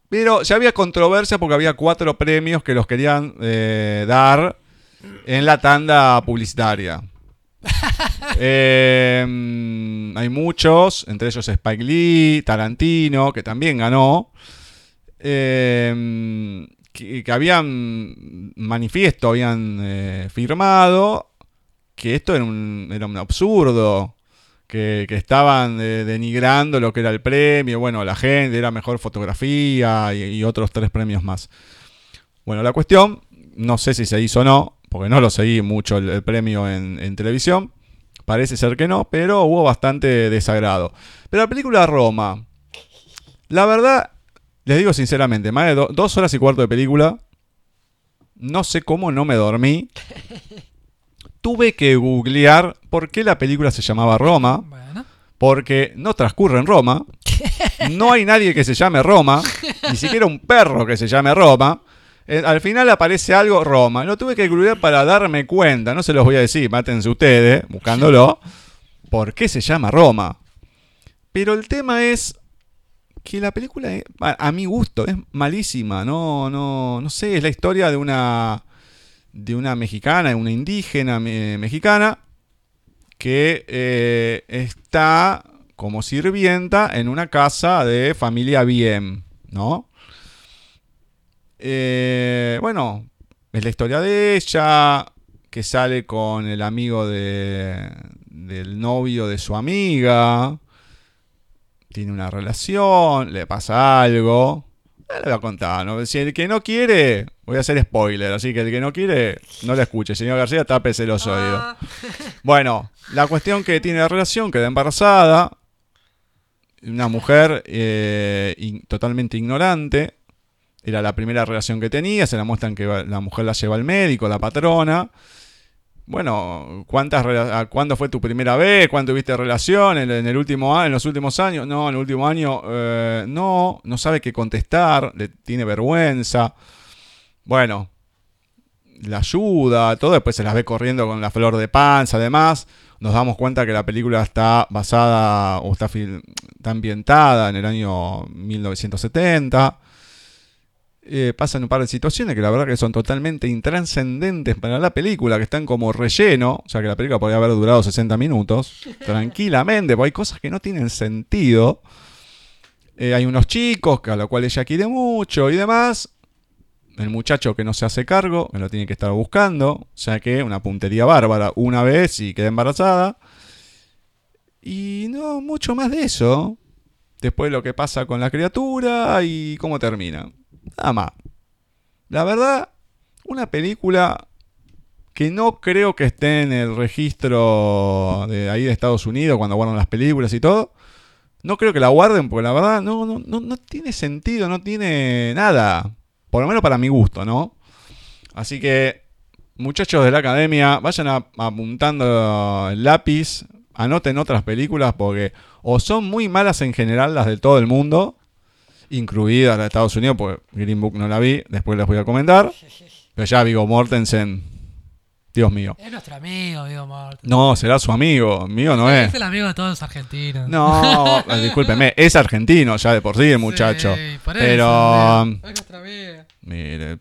Pero ya había controversia porque había cuatro premios que los querían eh, dar en la tanda publicitaria. [laughs] Eh, hay muchos, entre ellos Spike Lee, Tarantino, que también ganó. Eh, que, habían manifiesto, habían eh, firmado que esto era un, era un absurdo, que, que estaban eh, denigrando lo que era el premio, bueno, la gente, era mejor fotografía y, otros tres premios más. Bueno, la cuestión, no sé si se hizo o no, porque no lo seguí mucho el, el premio en, en televisión, parece ser que no, pero hubo bastante desagrado. Pero la película Roma, la verdad, les digo sinceramente, más de do- dos horas y cuarto de película. No sé cómo no me dormí. [laughs] Tuve que googlear por qué la película se llamaba Roma. Bueno. Porque no transcurre en Roma. No hay nadie que se llame Roma. [laughs] Ni siquiera un perro que se llame Roma. Eh, al final aparece algo Roma. Lo tuve que googlear para darme cuenta. No se los voy a decir, mátense ustedes buscándolo. [laughs] ¿Por qué se llama Roma? Pero el tema es que la película, a, mi gusto, es malísima. No, no, no sé, es la historia de una de una mexicana, de una indígena me- mexicana que eh, está como sirvienta en una casa de familia bien, ¿no? Eh, bueno, es la historia de ella, que sale con el amigo de, del novio de su amiga, tiene una relación, le pasa algo. Eh, Le voy a contar, ¿no? Si el que no quiere, voy a hacer spoiler, así que el que no quiere, no le escuche. Señor García, tápese los oídos. Ah, Bueno, la cuestión que tiene la relación, queda embarazada. Una mujer eh, in- totalmente ignorante. Era la primera relación que tenía. Se la muestran que la mujer la lleva al médico, la patrona. Bueno, ¿cuántas ¿cuándo fue tu primera vez? ¿Cuándo tuviste relación? ¿En, el último? ¿En los últimos años? No, en el último año eh, no. No sabe qué contestar. Le tiene vergüenza. Bueno, la ayuda, todo, después se las ve corriendo con la flor de panza, además. Nos damos cuenta que la película está basada o está, está ambientada en el año 1970. Eh, pasan un par de situaciones que la verdad que son totalmente intranscendentes para la película, que están como relleno, o sea que la película podría haber durado 60 minutos, [laughs] tranquilamente, porque hay cosas que no tienen sentido. Eh, hay unos chicos a los cuales ella quiere mucho y demás, el muchacho que no se hace cargo, que lo tiene que estar buscando, o sea que una puntería bárbara una vez y queda embarazada. Y no mucho más de eso. Después lo que pasa con la criatura y cómo termina. Nada más. La verdad, una película que no creo que esté en el registro de ahí de Estados Unidos cuando guardan las películas y todo. No creo que la guarden porque la verdad no, no, no, no tiene sentido, no tiene nada. Por lo menos para mi gusto, ¿no? Así que, muchachos de la academia, vayan a- apuntando el lápiz, anoten otras películas porque o son muy malas en general las de todo el mundo, incluidas las de Estados Unidos, porque Green Book no la vi, después les voy a comentar. [laughs] Pero ya Vigo Mortensen, Dios mío. es nuestro amigo, digo, Martín. No, será su amigo, mío no es. Es el amigo de todos los argentinos. No, [laughs] eh, discúlpeme, es argentino ya de por sí el muchacho. Sí, por Pero, eso, es nuestro amigo. mire,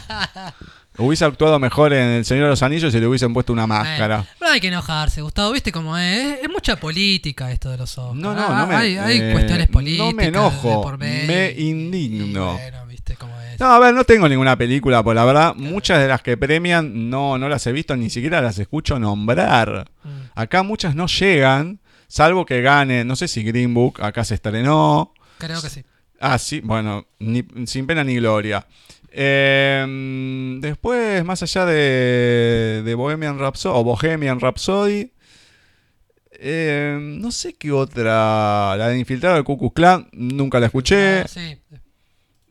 [laughs] hubiese actuado mejor en El Señor de los Anillos si le hubiesen puesto una máscara. Bueno, no hay que enojarse, Gustavo. ¿Viste cómo es? Es, mucha política esto de los Oscars. No, no, Ah, no me, Hay, hay eh, cuestiones políticas. no me enojo, por me indigno. bueno, ¿viste cómo es? No, a ver, no tengo ninguna película, por la verdad, muchas de las que premian no, no las he visto, ni siquiera las escucho nombrar. Mm. Acá muchas no llegan, salvo que gane, no sé si Green Book acá se estrenó. Creo que sí. Ah, sí, bueno, ni- sin pena ni gloria. Eh, después, más allá de, de Bohemian Rhapsody o Bohemian Rhapsody, eh, no sé qué otra. La de Infiltrado del Ku Klan, nunca la escuché. Ah, sí.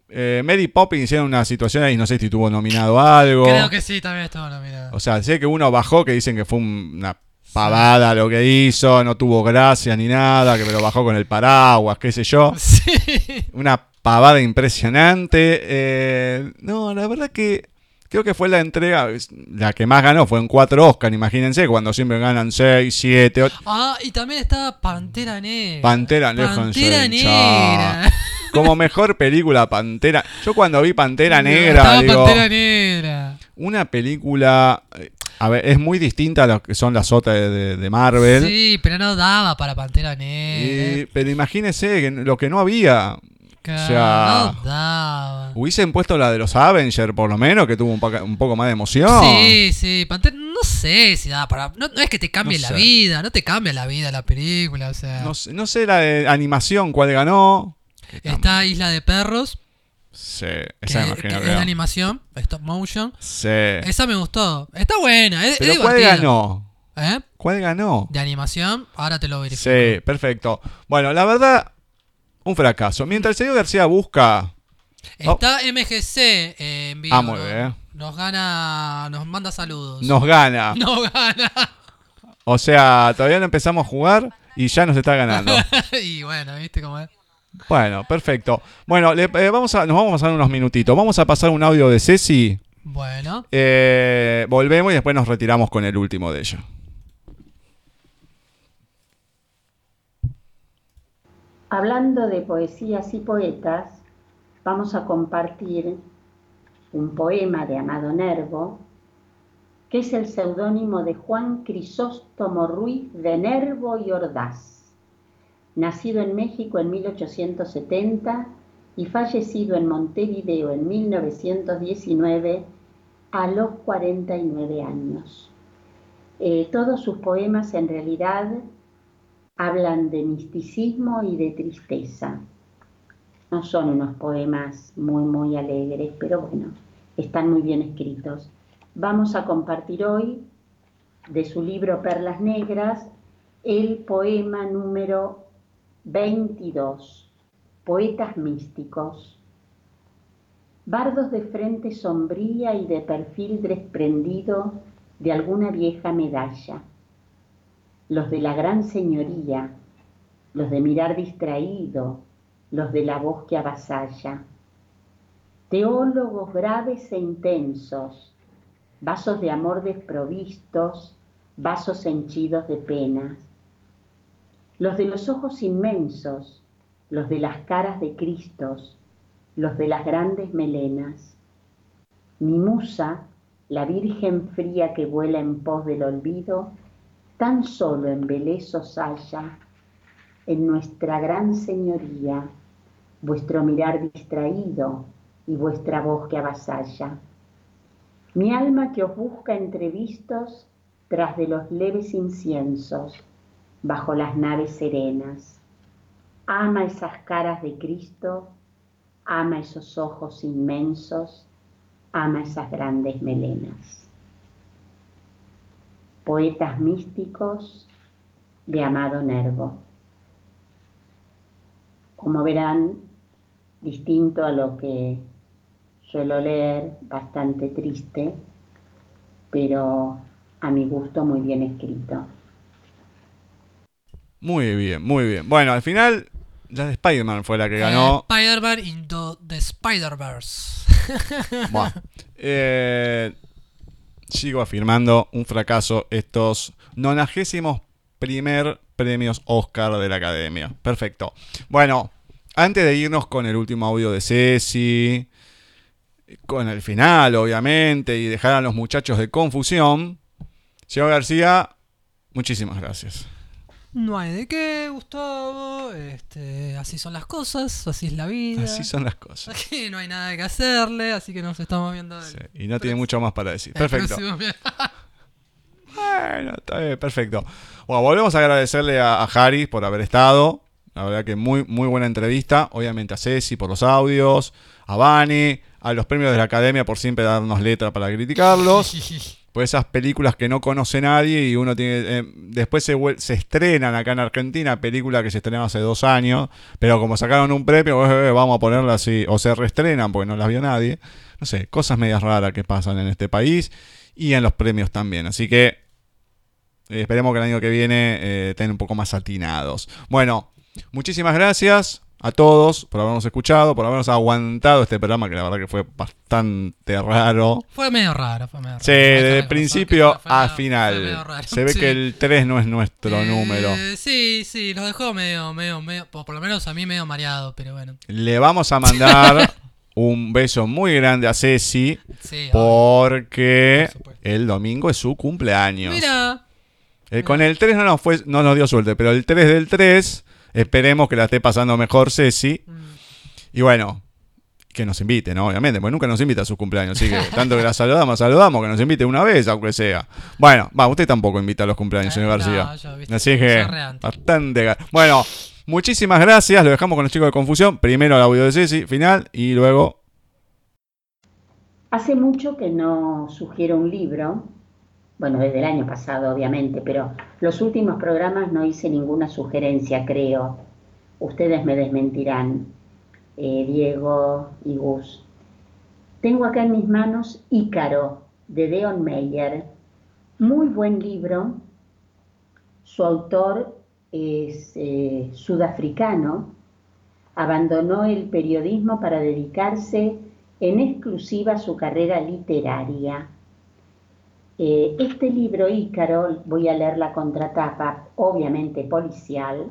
Eh, Mary Poppins hicieron una situación y no sé si estuvo nominado a algo. Creo que sí, también estuvo nominado. O sea, sé que uno bajó que dicen que fue un- una pavada lo que hizo, no tuvo gracia ni nada, que me lo bajó con el paraguas, qué sé yo. [laughs] Sí. Una pavada impresionante. Eh, no, la verdad que creo que fue la entrega, la que más ganó fue en cuatro Oscar, imagínense, cuando siempre ganan seis, siete, ocho. Ah, y también estaba Pantera Negra. Pantera Negra, Pantera. Negra. [laughs] Como mejor película Pantera. Yo cuando vi Pantera Negra, Estaba digo, Pantera Negra. una película... eh, A ver, es muy distinta a lo que son las otras de, de- de Marvel. Sí, pero no daba para Pantera Negra. Y- pero imagínese que lo que no había. Claro, sea, no daba. Hubiesen puesto la de los Avengers, por lo menos, que tuvo un, poca- un poco más de emoción. Sí, sí, Pantera, no sé si daba para... No, no es que te cambie No la sé. vida, no te cambia la vida la película, o sea... No, sé- no sé la de animación cuál ganó. Está Isla de Perros, Sí, que, esa me que imagino es que de ganó. animación, stop motion. Sí. Esa me gustó. Está buena, es, es Pero ¿cuál ganó? ¿Eh? ¿Cuál ganó? De animación, ahora te lo verifico. Sí, perfecto. Bueno, la verdad, un fracaso. Mientras el señor García busca. Está MGC eh, en vivo. Ah, muy ¿no? bien. Nos gana, nos manda saludos. Nos gana. [laughs] No gana. O sea, todavía no empezamos a jugar y ya nos está ganando. [laughs] y bueno, ¿viste cómo es? Bueno, perfecto. Bueno, le- eh, vamos a, nos vamos a pasar unos minutitos. Vamos a pasar un audio de Ceci. Bueno, Eh, volvemos y después nos retiramos con el último de ellos. Hablando de poesías y poetas, vamos a compartir un poema de Amado Nervo, que es el seudónimo de Juan Crisóstomo Ruiz de Nervo y Ordaz, nacido en México en 1870 y fallecido en Montevideo en 1919 a los 49 años. Eh, todos sus poemas en realidad hablan de misticismo y de tristeza. No son unos poemas muy, muy alegres, pero bueno, están muy bien escritos. Vamos a compartir hoy de su libro Perlas Negras el poema número 22, Poetas Místicos. Bardos de frente sombría y de perfil desprendido de alguna vieja medalla los de la gran señoría, los de mirar distraído, los de la voz que avasalla. Teólogos graves e intensos, vasos de amor desprovistos, vasos henchidos de penas. Los de los ojos inmensos, los de las caras de Cristos, los de las grandes melenas. Mi musa, la virgen fría que vuela en pos del olvido, tan solo embelezos haya en nuestra gran señoría, vuestro mirar distraído y vuestra voz que avasalla. Mi alma que os busca entrevistos tras de los leves inciensos, bajo las naves serenas. Ama esas caras de Cristo, ama esos ojos inmensos, ama esas grandes melenas. Poetas místicos de Amado Nervo. Como verán, distinto a lo que suelo leer, bastante triste, pero a mi gusto muy bien escrito. Muy bien, muy bien. Bueno, al final, la de Spider-Man fue la que ganó. Eh, Spider-Man into the Spider-Verse. [laughs] Eh, sigo afirmando un fracaso estos nonagésimos primer premios Oscar de la Academia. Perfecto. Bueno, antes de irnos con el último audio de Ceci, con el final, obviamente, y dejar a los muchachos de confusión, señor García, muchísimas gracias. No hay de qué, Gustavo. Este, así son las cosas, así es la vida. Así son las cosas. [laughs] Aquí no hay nada que hacerle, así que nos estamos viendo. Sí, y no tiene mucho más para decir. Perfecto. [laughs] Bueno, está bien, perfecto. Bueno, volvemos a agradecerle a, a Harry por haber estado. La verdad que muy, muy buena entrevista. Obviamente a Ceci por los audios, a Vani, a los premios de la academia por siempre darnos letra para criticarlos. [laughs] Pues esas películas que no conoce nadie y uno tiene. eh, después se, estrenan acá en Argentina, películas que se estrenaron hace dos años, pero como sacaron un premio, eh, vamos a ponerlas así. O se reestrenan porque no las vio nadie. No sé, cosas medias raras que pasan en este país y en los premios también. Así que eh, esperemos que el año que viene eh, estén un poco más atinados. Bueno, muchísimas gracias a todos por habernos escuchado, por habernos aguantado este programa que la verdad que fue bastante raro. Fue medio raro, fue medio raro. Sí, desde el principio que fue a medio- fue final. medio raro. Se ve Sí. que el 3 no es nuestro Eh, número. Sí, sí, nos dejó medio, medio, medio, por, lo menos a mí medio mareado, pero bueno. Le vamos a mandar [laughs] un beso muy grande a Ceci Sí, porque Por el domingo es su cumpleaños. Mira, Eh, con el 3 no nos, fue, no nos dio suerte, pero el 3 del 3 esperemos que la esté pasando mejor Ceci. Mm. Y bueno, que nos invite, ¿no? Obviamente, porque nunca nos invita a sus cumpleaños. Así que tanto que la saludamos, saludamos, que nos invite una vez, aunque sea. Bueno, va, usted tampoco invita a los cumpleaños, Eh, señor no, García. yo, viste, Así que, bastante. Bueno, muchísimas gracias. Lo dejamos con los chicos de Confusión. Primero el audio de Ceci, final, y luego. Hace mucho que no sugiero un libro, bueno, desde el año pasado obviamente, pero los últimos programas no hice ninguna sugerencia, creo. Ustedes me desmentirán, eh, Diego y Gus. Tengo acá en mis manos Ícaro, de Deon Meyer. Muy buen libro. Su autor es eh, sudafricano. Abandonó el periodismo para dedicarse en exclusiva a su carrera literaria. Eh, este libro, Ícaro, voy a leer la contratapa, obviamente policial,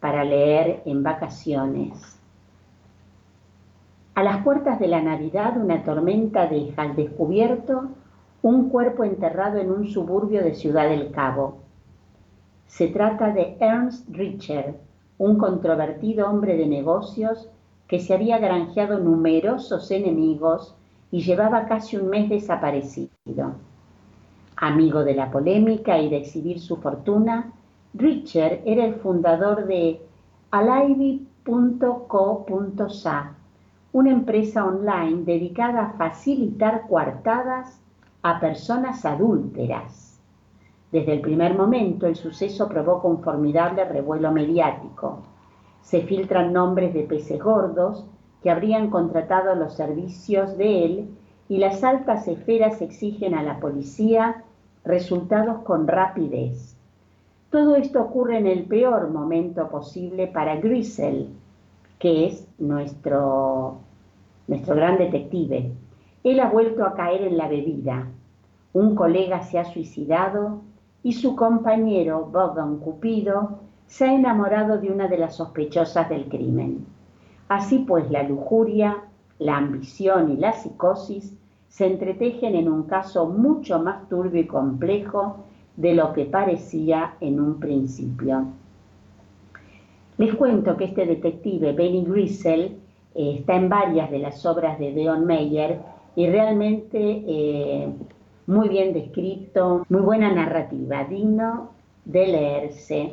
para leer en vacaciones. A las puertas de la Navidad, una tormenta deja al descubierto un cuerpo enterrado en un suburbio de Ciudad del Cabo. Se trata de Ernst Richer, un controvertido hombre de negocios que se había granjeado numerosos enemigos y llevaba casi un mes desaparecido. Amigo de la polémica y de exhibir su fortuna, Richer era el fundador de alivy.co.sa, una empresa online dedicada a facilitar coartadas a personas adúlteras. Desde el primer momento el suceso provoca un formidable revuelo mediático. Se filtran nombres de peces gordos que habrían contratado los servicios de él y las altas esferas exigen a la policía resultados con rapidez. Todo esto ocurre en el peor momento posible para Grisel, que es nuestro, nuestro gran detective. Él ha vuelto a caer en la bebida. Un colega se ha suicidado y su compañero, Bogdan Cupido, se ha enamorado de una de las sospechosas del crimen. Así pues, la lujuria, la ambición y la psicosis se entretejen en un caso mucho más turbio y complejo de lo que parecía en un principio. Les cuento que este detective, Benny Grisel, eh, está en varias de las obras de Deon Meyer y realmente eh, muy bien descrito, muy buena narrativa, digno de leerse.